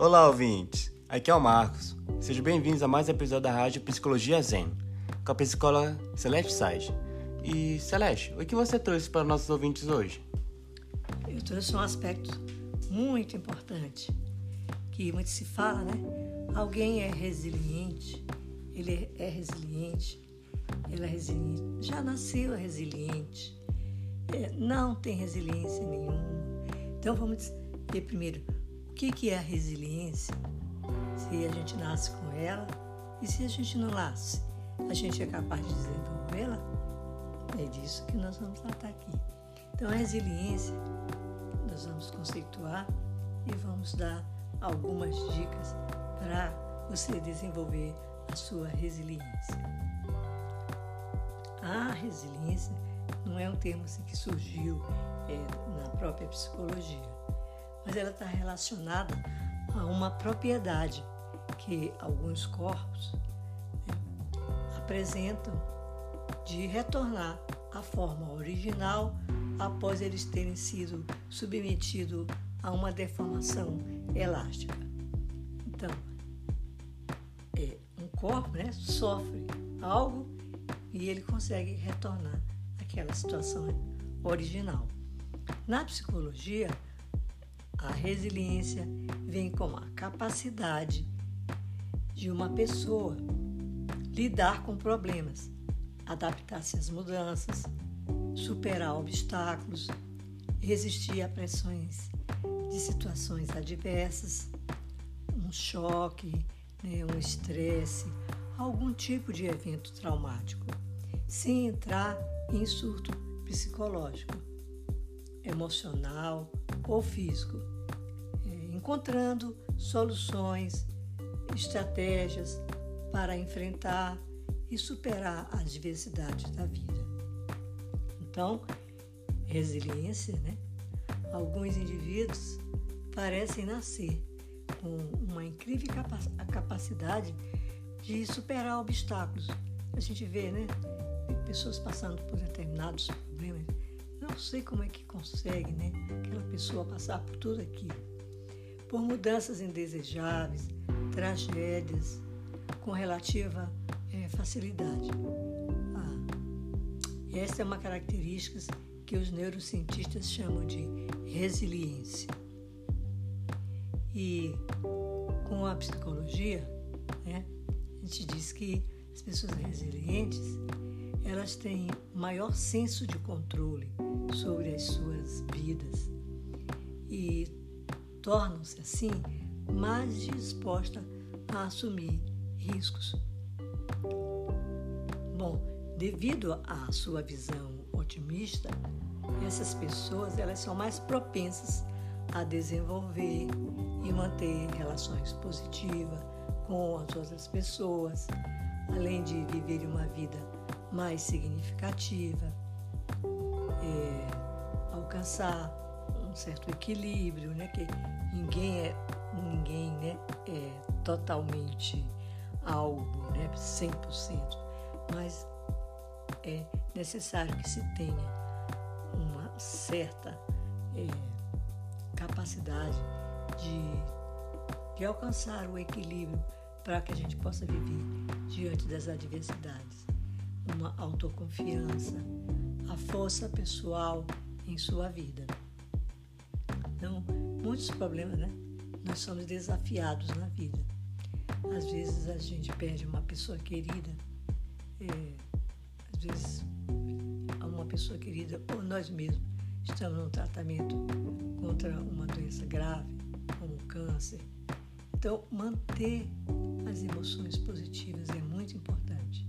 Olá, ouvintes! Aqui é o Marcos. Sejam bem-vindos a mais um episódio da Rádio Psicologia Zen, com a psicóloga Celeste Sage. E, Celeste, o que você trouxe para nossos ouvintes hoje? Eu trouxe um aspecto muito importante, que muito se fala, né? Alguém é resiliente, ele é resiliente, ela é resiliente, já nasceu resiliente, é, não tem resiliência nenhuma. Então vamos ver primeiro que, que é a resiliência, se a gente nasce com ela e se a gente não nasce, a gente é capaz de desenvolvê-la. É disso que nós vamos tratar aqui. Então a resiliência nós vamos conceituar e vamos dar algumas dicas para você desenvolver a sua resiliência. A resiliência não é um termo assim, que surgiu é, na própria psicologia, mas ela está relacionada a uma propriedade que alguns corpos né, apresentam de retornar à forma original após eles terem sido submetidos a uma deformação elástica. Então, é, um corpo né, sofre algo e ele consegue retornar àquela situação original. Na psicologia, a resiliência vem com a capacidade de uma pessoa lidar com problemas, adaptar-se às mudanças, superar obstáculos, resistir a pressões de situações adversas, um choque, né, um estresse, algum tipo de evento traumático, sem entrar em surto psicológico, emocional ou físico, é, encontrando soluções, estratégias para enfrentar e superar as diversidades da vida. Então, resiliência, né? Alguns indivíduos parecem nascer com uma incrível capacidade de superar obstáculos. A gente vê, né? Pessoas passando por determinados problemas. Não sei como é que consegue, né? Aquela pessoa passar por tudo aquilo. Por mudanças indesejáveis, tragédias, com relativa é, facilidade. Ah, essa é uma característica que os neurocientistas chamam de resiliência. E com a psicologia, né, a gente diz que as pessoas resilientes elas têm maior senso de controle sobre as suas vidas e tornam-se assim mais dispostas a assumir riscos. Bom, devido à sua visão otimista, essas pessoas elas são mais propensas a desenvolver e manter relações positivas com as outras pessoas, além de viver uma vida mais significativa, é, alcançar um certo equilíbrio, né? Que ninguém é ninguém né, é totalmente algo, né, 100%, mas é necessário que se tenha uma certa é, capacidade de, de alcançar o equilíbrio para que a gente possa viver diante das adversidades. Uma autoconfiança, a força pessoal em sua vida. Então, muitos problemas, né? Nós somos desafiados na vida. Às vezes a gente perde uma pessoa querida, é, às vezes uma pessoa querida ou nós mesmos estamos num tratamento contra uma doença grave, como o câncer. Então, manter as emoções positivas é muito importante.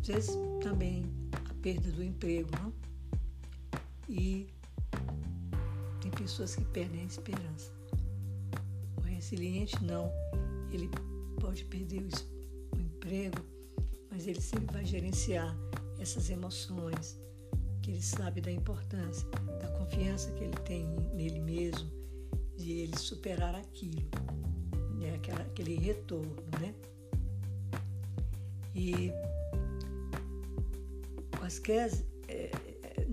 Às vezes, também a perda do emprego, não? E tem pessoas que perdem a esperança. O resiliente não, ele pode perder o emprego, mas ele sempre vai gerenciar essas emoções, que ele sabe da importância, da confiança que ele tem nele mesmo, de ele superar aquilo, né? Aquela, aquele retorno, né? E quaisquer,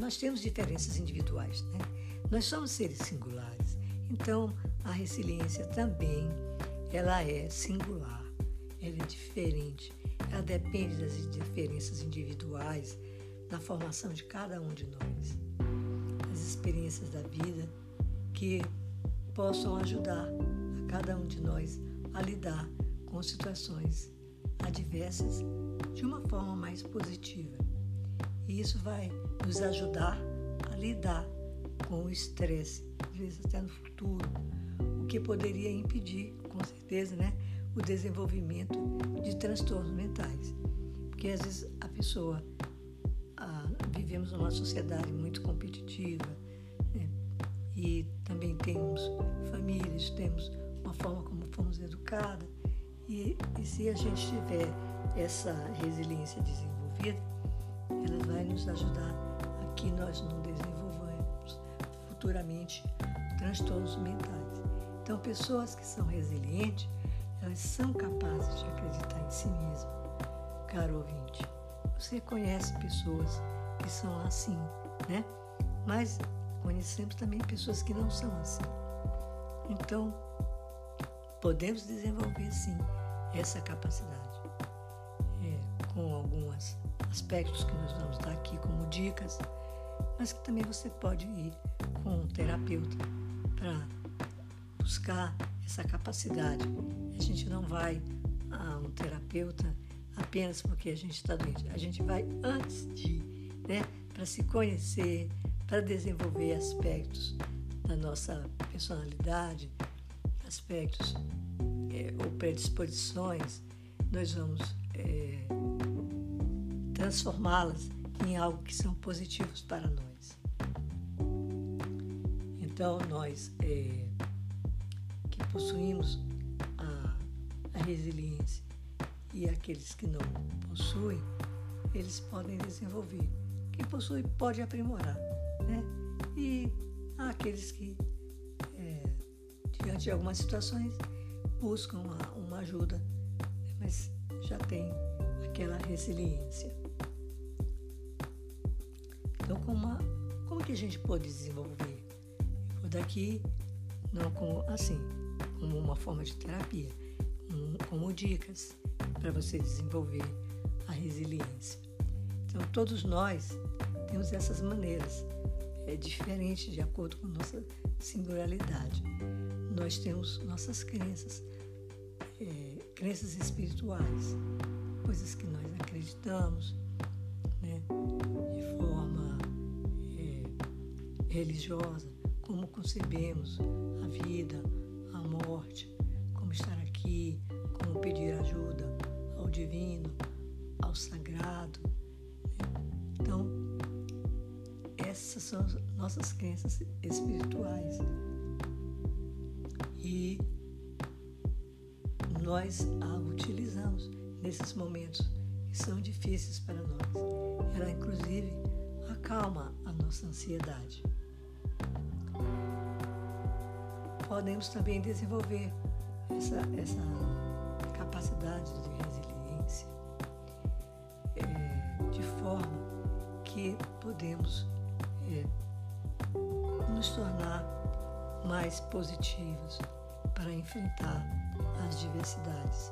nós temos diferenças individuais, né? Nós somos seres singulares, então a resiliência também ela é singular, ela é diferente, ela depende das diferenças individuais na formação de cada um de nós, das experiências da vida que possam ajudar a cada um de nós a lidar com situações adversas de uma forma mais positiva. E isso vai nos ajudar a lidar com o estresse, às vezes até no futuro, o que poderia impedir, com certeza, né, o desenvolvimento de transtornos mentais. Porque às vezes a pessoa, ah, vivemos numa sociedade muito competitiva, né, e também temos famílias, temos uma forma como fomos educados, e, e se a gente tiver essa resiliência desenvolvida, ela vai nos ajudar a que nós não desenvolvamos futuramente transtornos mentais. Então, pessoas que são resilientes, elas são capazes de acreditar em si mesmas. Caro ouvinte, você conhece pessoas que são assim, né? Mas conhecemos também pessoas que não são assim. Então, podemos desenvolver sim essa capacidade é, com alguns aspectos que nós vamos dar aqui como dicas, mas que também você pode ir com um terapeuta para buscar essa capacidade. A gente não vai a um terapeuta apenas porque a gente está doente. A gente vai antes de, né, para se conhecer, para desenvolver aspectos da nossa personalidade, aspectos é, ou predisposições, nós vamos é, transformá-las em algo que são positivos para nós. Então, nós é, que possuímos a, a resiliência e aqueles que não possuem, eles podem desenvolver. Quem possui pode aprimorar, né? E há aqueles que, é, diante de algumas situações, buscam uma, uma ajuda, mas já tem aquela resiliência. Então, como, como que a gente pode desenvolver? Eu vou daqui, não como assim, como uma forma de terapia, como, como dicas para você desenvolver a resiliência. Então, todos nós temos essas maneiras, é diferente de acordo com nossa singularidade. Nós temos nossas crenças, é, crenças espirituais, coisas que nós acreditamos, religiosa, como concebemos a vida, a morte, como estar aqui, como pedir ajuda ao divino, ao sagrado. Né? Então, essas são nossas crenças espirituais. E nós a utilizamos nesses momentos que são difíceis para nós. Ela, inclusive, acalma a nossa ansiedade. Podemos também desenvolver essa, essa capacidade de resiliência é, de forma que podemos é, nos tornar mais positivos para enfrentar as diversidades,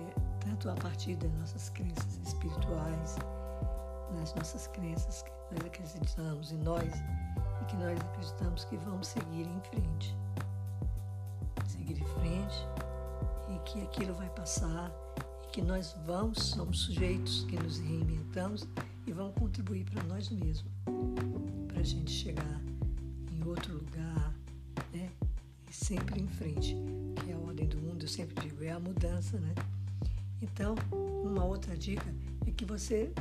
é, tanto a partir das nossas crenças espirituais, nas nossas crenças que nós acreditamos em nós e que nós acreditamos que vamos seguir em frente. Que aquilo vai passar e que nós vamos, somos sujeitos que nos reinventamos e vamos contribuir para nós mesmos, para a gente chegar em outro lugar, né? E sempre em frente que é a ordem do mundo, eu sempre digo, é a mudança, né? Então, uma outra dica é que você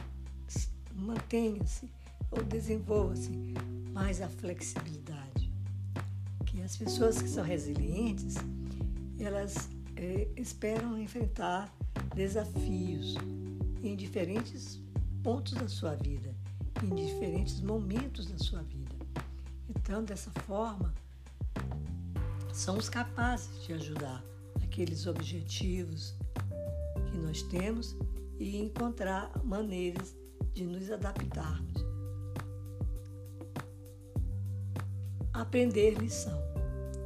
mantenha-se ou desenvolva-se mais a flexibilidade. Que as pessoas que são resilientes, elas é, esperam enfrentar desafios em diferentes pontos da sua vida, em diferentes momentos da sua vida. Então, dessa forma, somos capazes de ajudar aqueles objetivos que nós temos e encontrar maneiras de nos adaptarmos. Aprender lição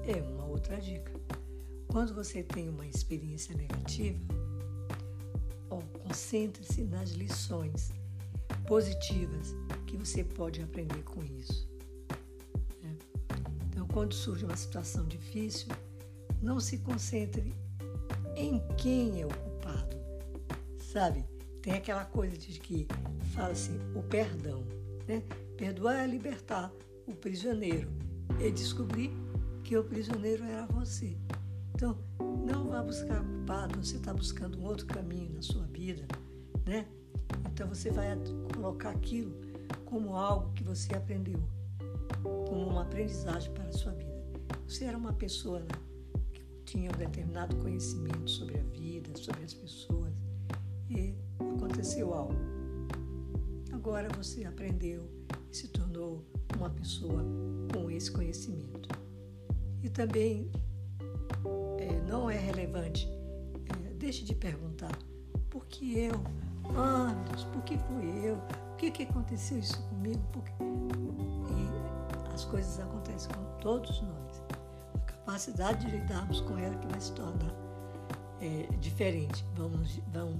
é uma outra dica. Quando você tem uma experiência negativa, concentre-se nas lições positivas que você pode aprender com isso. Né? Então, quando surge uma situação difícil, não se concentre em quem é o culpado. Sabe? Tem aquela coisa de que fala assim, o perdão. Né? Perdoar é libertar o prisioneiro e descobrir que o prisioneiro era você. Vá buscar culpado, você está buscando um outro caminho na sua vida, né? Então você vai colocar aquilo como algo que você aprendeu, como uma aprendizagem para a sua vida. Você era uma pessoa né, que tinha um determinado conhecimento sobre a vida, sobre as pessoas, e aconteceu algo. Agora você aprendeu e se tornou uma pessoa com esse conhecimento. E também não é relevante, é, deixe de perguntar por que eu, ah, por que fui eu, por que, que aconteceu isso comigo, e as coisas acontecem com todos nós. A capacidade de lidarmos com ela que vai se tornar é, diferente, vamos, vamos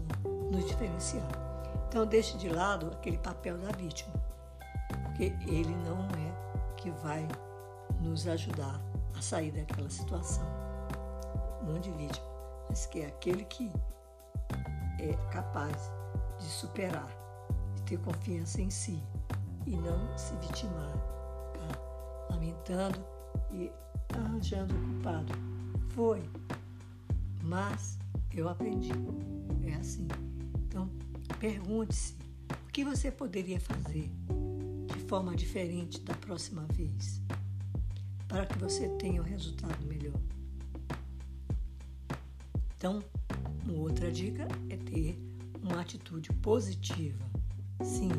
nos diferenciar. Então deixe de lado aquele papel da vítima, porque ele não é que vai nos ajudar a sair daquela situação. De vítima, mas que é aquele que é capaz de superar, de ter confiança em si e não se vitimar, tá? lamentando e arranjando o culpado. Foi, mas eu aprendi. É assim. Então, pergunte-se o que você poderia fazer de forma diferente da próxima vez para que você tenha um resultado melhor. Então, outra dica é ter uma atitude positiva. Sim,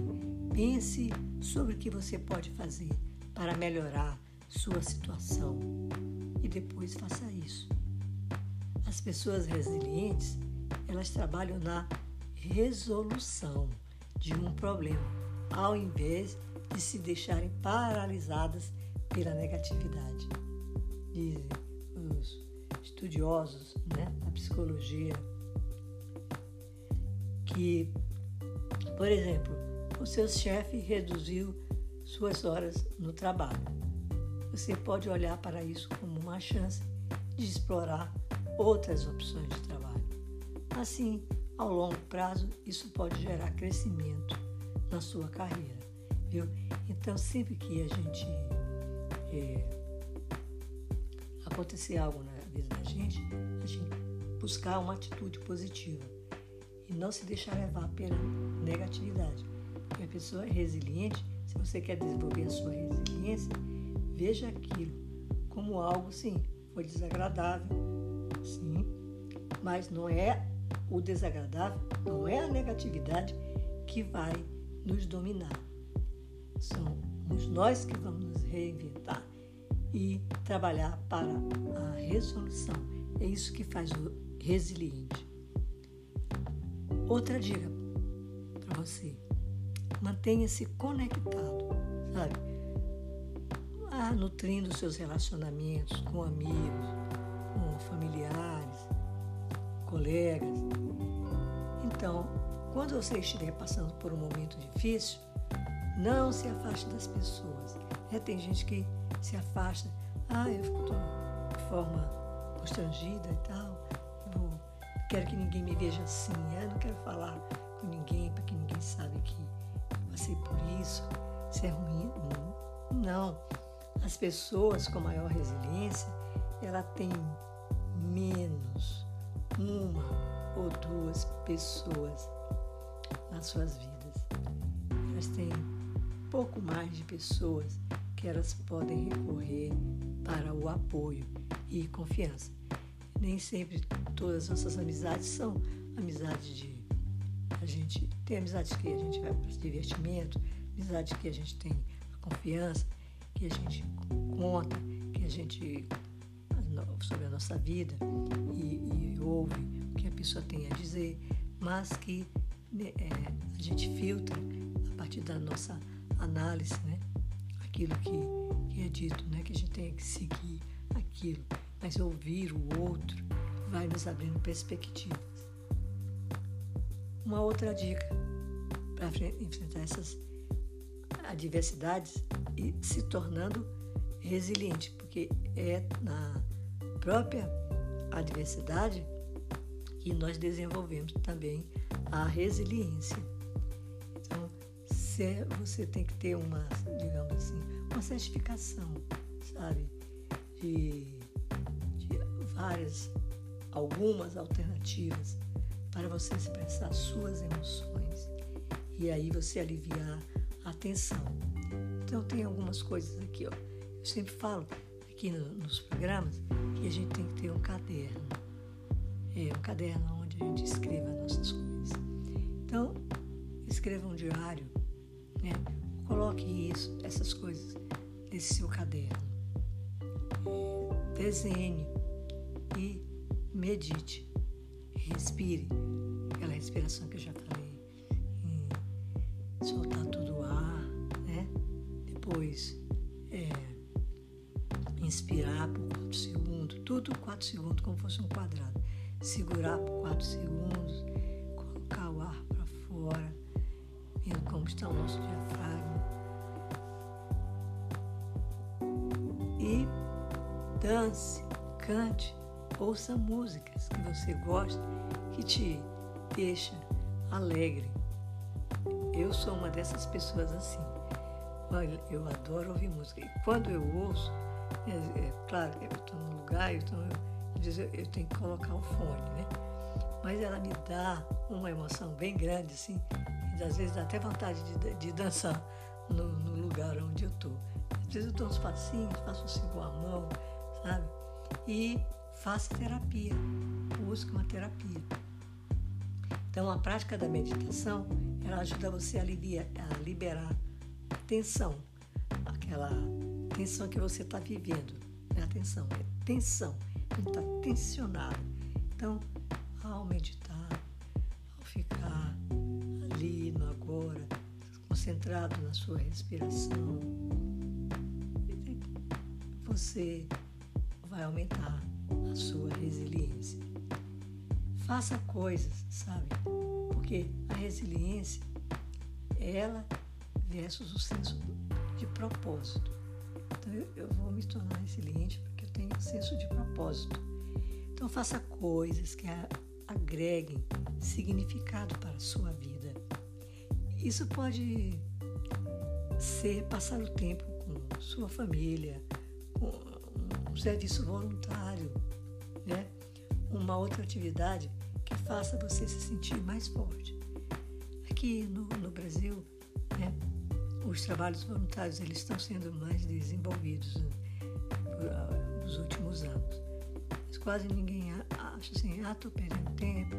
pense sobre o que você pode fazer para melhorar sua situação e depois faça isso. As pessoas resilientes, elas trabalham na resolução de um problema, ao invés de se deixarem paralisadas pela negatividade. Dizem estudiosos né, da psicologia que, por exemplo, o seu chefe reduziu suas horas no trabalho. Você pode olhar para isso como uma chance de explorar outras opções de trabalho. Assim, ao longo prazo, isso pode gerar crescimento na sua carreira, viu? Então, sempre que a gente é, acontecer algo na vida da gente, a gente buscar uma atitude positiva e não se deixar levar pela negatividade. Porque a pessoa é resiliente, se você quer desenvolver a sua resiliência, veja aquilo como algo, sim, foi desagradável, sim, mas não é o desagradável, não é a negatividade que vai nos dominar. Somos nós que vamos nos reinventar e trabalhar para a resolução. É isso que faz o resiliente. Outra dica para você: mantenha-se conectado, sabe? Ah, nutrindo seus relacionamentos com amigos, com familiares, colegas. Então, quando você estiver passando por um momento difícil, não se afaste das pessoas. É, tem gente que se afasta. Ah, eu fico de forma constrangida e tal. Eu quero que ninguém me veja assim. Eu não quero falar com ninguém porque ninguém sabe que passei por isso. Isso é ruim. Não. As pessoas com maior resiliência, ela tem menos uma ou duas pessoas nas suas vidas. Elas têm pouco mais de pessoas que elas podem recorrer para o apoio e confiança. Nem sempre todas as nossas amizades são amizades de. A gente tem amizades que a gente vai para divertimento, amizades que a gente tem a confiança, que a gente conta, que a gente sobre a nossa vida e, e ouve o que a pessoa tem a dizer, mas que né, é, a gente filtra a partir da nossa análise, né? Aquilo que, que é dito, né? Que a gente tem que seguir aquilo. mas ouvir o outro vai nos abrindo perspectivas. Uma outra dica para enfrentar essas adversidades e se tornando resiliente, porque é na própria adversidade que nós desenvolvemos também a resiliência. Então, você tem que ter uma, digamos assim, uma certificação, sabe, de, de várias, algumas alternativas para você expressar suas emoções e aí você aliviar a tensão. Então tem algumas coisas aqui, ó. Eu sempre falo aqui no, nos programas que a gente tem que ter um caderno. É, um caderno onde a gente escreva nossas coisas. Então, escreva um diário, né? Coloque isso, essas coisas nesse seu caderno. Desenhe e medite. Respire. Aquela respiração que eu já falei. Soltar todo o ar, né? Depois é, inspirar por 4 segundos, tudo 4 segundos, como fosse um quadrado. Segurar por 4 segundos, está o nosso diafragma. E dance, cante, ouça músicas que você gosta, que te deixa alegre. Eu sou uma dessas pessoas assim. Olha, eu adoro ouvir música. E quando eu ouço, é, é claro, eu estou num lugar, eu, eu, eu tenho que colocar o fone, né? Mas ela me dá uma emoção bem grande, assim, às vezes dá até vontade de, de dançar no, no, lugar onde eu estou. Às vezes eu dou uns passinhos, faço assim com a mão, sabe? E faço terapia, busco uma terapia. Então, a prática da meditação, ela ajuda você a, aliviar, a liberar a tensão, aquela tensão que você está vivendo. Não é atenção, é tensão. Está tensionado. Então, ao meditar, concentrado na sua respiração, você vai aumentar a sua resiliência. Faça coisas, sabe? Porque a resiliência é ela versus o senso de propósito. Então eu, vou me tornar resiliente porque eu tenho um senso de propósito. Então faça coisas que agreguem significado para a sua vida. Isso pode ser passar o tempo com sua família, com um serviço voluntário, né? uma outra atividade que faça você se sentir mais forte. Aqui no, no Brasil, né, os trabalhos voluntários eles estão sendo mais desenvolvidos né, nos últimos anos. Mas quase ninguém acha assim, ah, estou perdendo tempo,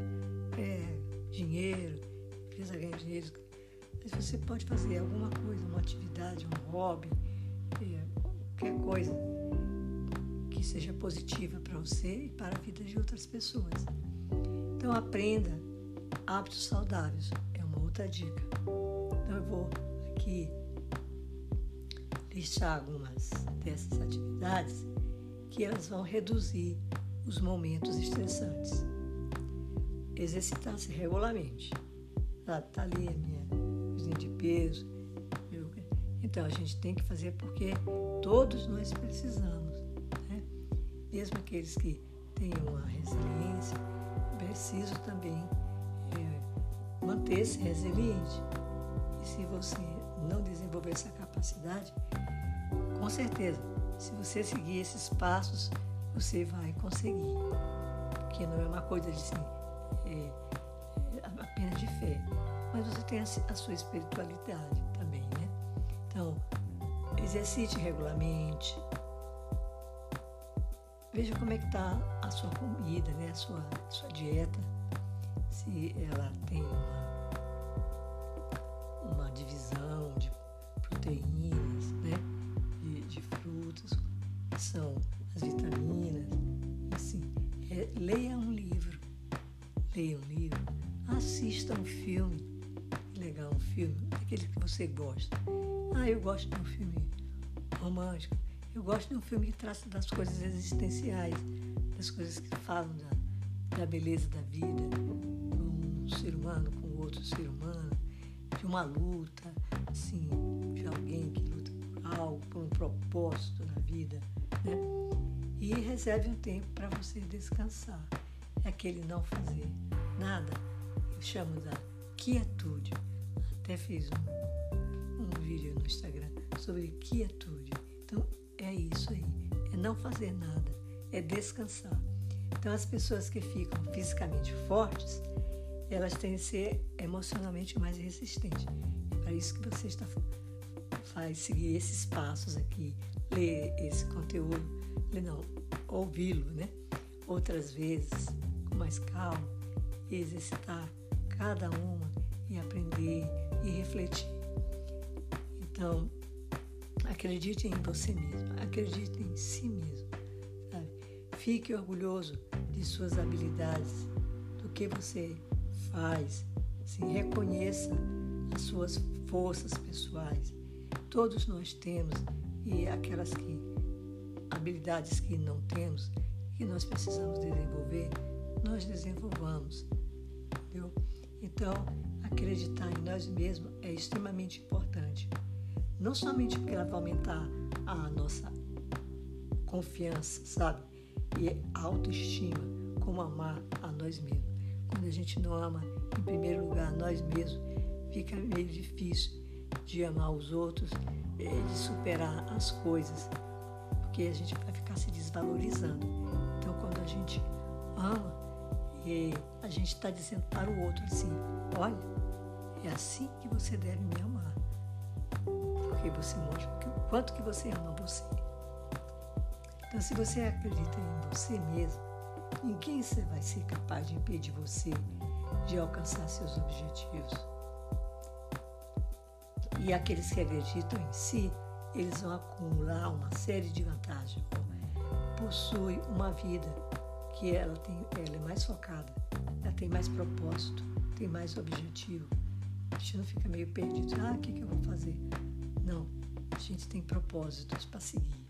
é, dinheiro, precisa ganhar dinheiro. Mas você pode fazer alguma coisa, uma atividade, um hobby, é, qualquer coisa que seja positiva para você e para a vida de outras pessoas. Então aprenda hábitos saudáveis, é uma outra dica. Então eu vou aqui listar algumas dessas atividades que elas vão reduzir os momentos estressantes. Exercitar-se regularmente. Tá, tá ali a minha de peso. Então a gente tem que fazer porque todos nós precisamos. Né? Mesmo aqueles que têm uma resiliência, preciso também é, manter-se resiliente. E se você não desenvolver essa capacidade, com certeza, se você seguir esses passos, você vai conseguir. Porque não é uma coisa de assim, é tem a, sua espiritualidade também, né? Então, exercite regularmente, Veja como é que está a sua comida, né? a sua, a sua dieta, se ela tem uma você gosta. Ah, eu gosto de um filme romântico. Eu gosto de um filme que trata das coisas existenciais, das coisas que falam da, da beleza da vida, um ser humano com outro ser humano, de uma luta, assim, de alguém que luta por algo, por um propósito na vida, né? E reserve um tempo para você descansar. É aquele não fazer nada, eu chamo da quietude. Até fiz um vídeo no Instagram sobre quietude. Então, é isso aí. É não fazer nada, é descansar. Então, as pessoas que ficam fisicamente fortes, elas têm que ser emocionalmente mais resistentes. É para isso que você está faz seguir esses passos aqui, ler esse conteúdo, ler não, ouvi-lo, né? Outras vezes, com mais calma, exercitar cada uma e aprender e refletir. Então, acredite em você mesmo, acredite em si mesmo. Sabe? Fique orgulhoso de suas habilidades, do que você faz. Se reconheça as suas forças pessoais. Todos nós temos e aquelas que habilidades que não temos, que nós precisamos desenvolver, nós desenvolvamos. Entendeu? Então, acreditar em nós mesmos é extremamente importante. Não somente porque ela vai aumentar a nossa confiança, sabe? E autoestima, como amar a nós mesmos. Quando a gente não ama, em primeiro lugar, nós mesmos, fica meio difícil de amar os outros, de superar as coisas, porque a gente vai ficar se desvalorizando. Então, quando a gente ama, e a gente está dizendo para o outro assim: olha, é assim que você deve me amar. Porque você mostra o quanto que você ama você. Então, se você acredita em você mesmo, ninguém vai ser capaz de impedir você de alcançar seus objetivos. E aqueles que acreditam em si, eles vão acumular uma série de vantagens. Possui uma vida que ela, tem, ela é mais focada, ela tem mais propósito, tem mais objetivo. A gente não fica meio perdido, ah, o que, que eu vou fazer? Não, a gente tem propósitos para seguir,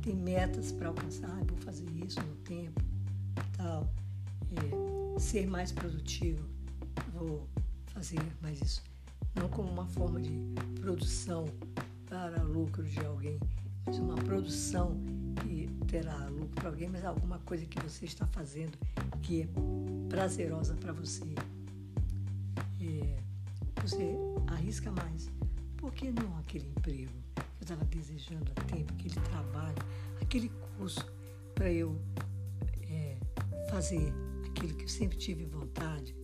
tem metas para alcançar, ah, vou fazer isso no tempo, tal, é, ser mais produtivo, vou fazer mais isso. Não como uma forma de produção para lucro de alguém, mas uma produção que terá lucro para alguém, mas alguma coisa que você está fazendo que é prazerosa para você. É, você arrisca mais. Que não aquele emprego que eu estava desejando há tempo, aquele trabalho, aquele curso para eu é, fazer aquilo que eu sempre tive vontade?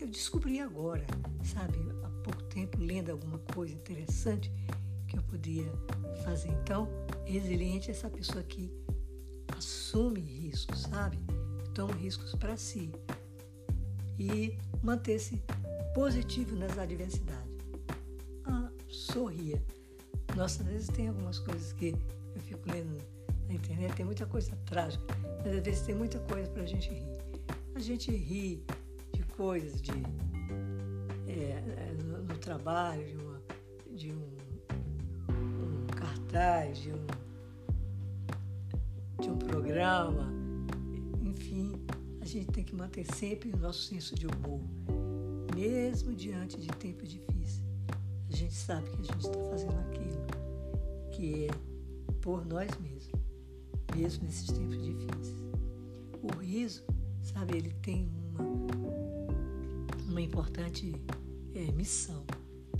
Eu descobri agora, sabe, há pouco tempo, lendo alguma coisa interessante que eu podia fazer. Então, resiliente é essa pessoa que assume riscos, sabe? Toma riscos para si e manter-se positivo nas adversidades. Sorria. Nossa, às vezes tem algumas coisas que eu fico lendo na internet, tem muita coisa trágica, mas às vezes tem muita coisa para a gente rir. A gente ri de coisas, de é, no, no, trabalho, de, uma, de um, um cartaz, de um de um programa, enfim, a gente tem que manter sempre o nosso senso de humor, mesmo diante de tempos difíceis. Gente sabe que a gente está fazendo aquilo que é por nós mesmos, mesmo nesses tempos difíceis. O riso, sabe, ele tem uma, uma importante é, missão,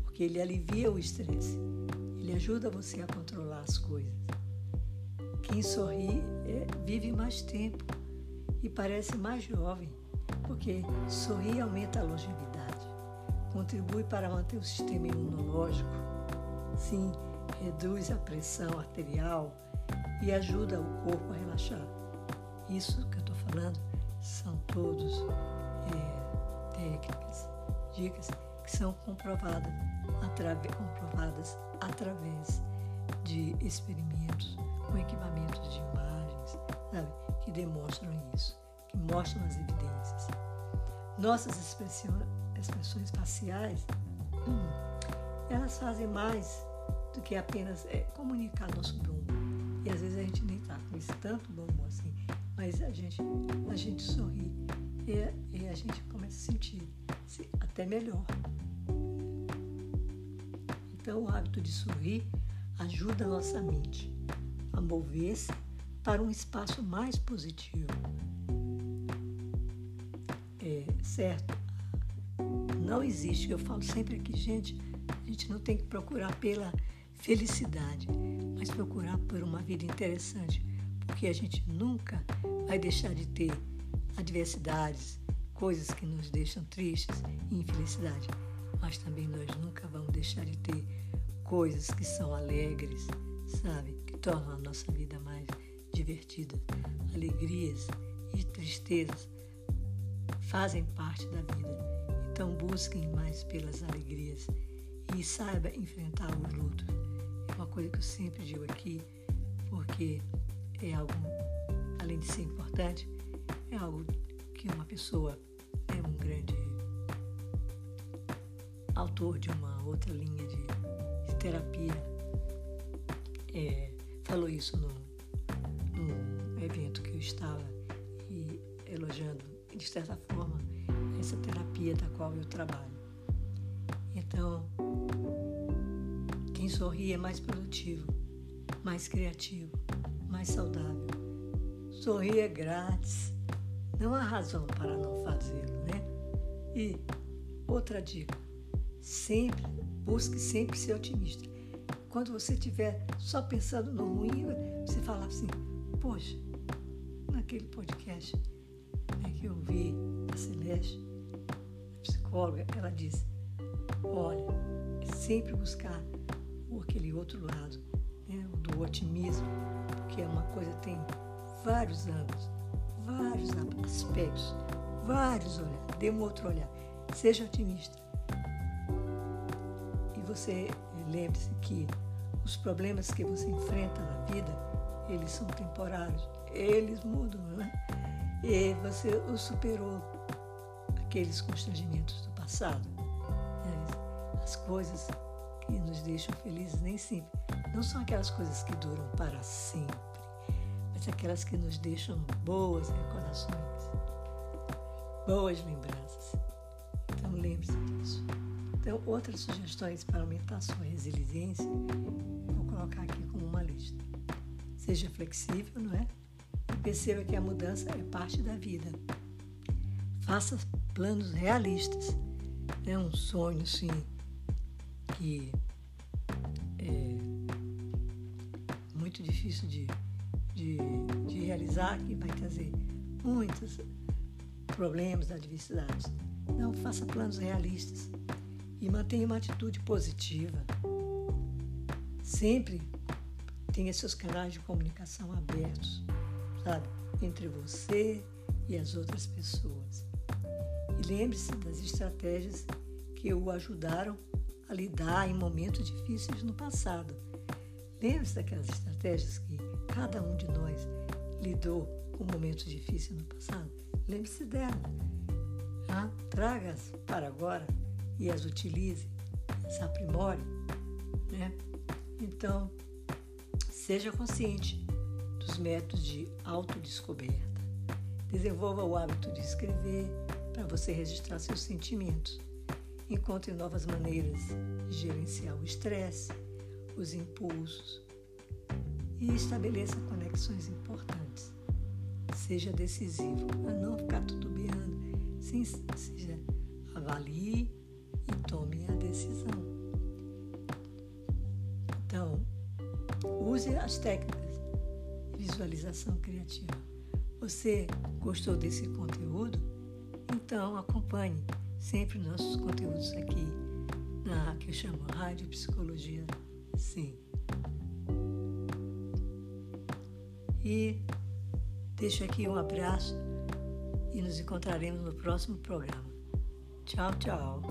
porque ele alivia o estresse, ele ajuda você a controlar as coisas. Quem sorri é, vive mais tempo e parece mais jovem, porque sorrir aumenta a longevidade, contribui para manter o sistema imunológico, sim, reduz a pressão arterial e ajuda o corpo a relaxar. Isso que eu estou falando são todos é, técnicas, dicas que são comprovadas, atrave, comprovadas através de experimentos com equipamentos de imagens, sabe, que demonstram isso, que mostram as evidências. Nossas expressões faciais, hum, elas fazem mais do que apenas é, comunicar nosso bom humor. E às vezes a gente nem está com esse tanto bom humor assim, mas a gente, a gente sorri e, e a gente começa a sentir até melhor. Então, o hábito de sorrir ajuda a nossa mente a mover-se para um espaço mais positivo. É, certo? Não existe, eu falo sempre aqui, gente, a gente não tem que procurar pela felicidade, mas procurar por uma vida interessante, porque a gente nunca vai deixar de ter adversidades, coisas que nos deixam tristes e infelicidade, mas também nós nunca vamos deixar de ter coisas que são alegres, sabe? Que tornam a nossa vida mais divertida. Alegrias e tristezas fazem parte da vida. Então busquem mais pelas alegrias e saiba enfrentar os lutos. É uma coisa que eu sempre digo aqui, porque é algo, além de ser importante, é algo que uma pessoa é um grande autor de uma outra linha de, terapia. É, falou isso no, num evento que eu estava e elogiando, de certa forma, essa terapia da qual eu trabalho. Então, quem sorri é mais produtivo, mais criativo, mais saudável. Sorrir é grátis, não há razão para não fazê-lo, né? E outra dica, sempre, busque sempre ser otimista. Quando você estiver só pensando no ruim, você fala assim, poxa, naquele podcast né, que eu vi da Celeste, a psicóloga, ela disse, olha, é sempre buscar aquele outro lado, né, do otimismo, que é uma coisa que tem vários ângulos, vários aspectos, vários olhares. Dê um outro olhar. Seja otimista. E você lembre-se que os problemas que você enfrenta na vida, eles são temporários. Eles mudam, né? E você os superou aqueles constrangimentos do passado. Né? As coisas que nos deixam felizes nem sempre não são aquelas coisas que duram para sempre, mas aquelas que nos deixam boas recordações, boas lembranças. Então lembre-se disso. Então, outras sugestões para aumentar a sua resiliência, vou colocar aqui como uma lista. Seja flexível, não é? E perceba que a mudança é parte da vida. Faça planos realistas. É um sonho, sim, que é muito difícil de, de, de realizar, que vai trazer muitos problemas, adversidades. Não, faça planos realistas e mantenha uma atitude positiva. Sempre tenha seus canais de comunicação abertos, sabe? Entre você e as outras pessoas. E lembre-se das estratégias que o ajudaram a lidar em momentos difíceis no passado. Lembre-se daquelas estratégias que cada um de nós lidou com momentos difíceis no passado? Lembre-se delas. Ah, Traga-as para agora e as utilize, se aprimore. Né? Então, seja consciente dos métodos de autodescoberta. Desenvolva o hábito de escrever para você registrar seus sentimentos Encontre novas maneiras de gerenciar o estresse, os impulsos e estabeleça conexões importantes. Seja decisivo, a não ficar tutubeando, sim, seja avalie e tome a decisão. Então, use as técnicas de visualização criativa. Você gostou desse conteúdo? Então acompanhe sempre nossos conteúdos aqui na que eu chamo Rádio Psicologia Sim. E deixo aqui um abraço e nos encontraremos no próximo programa. Tchau, tchau.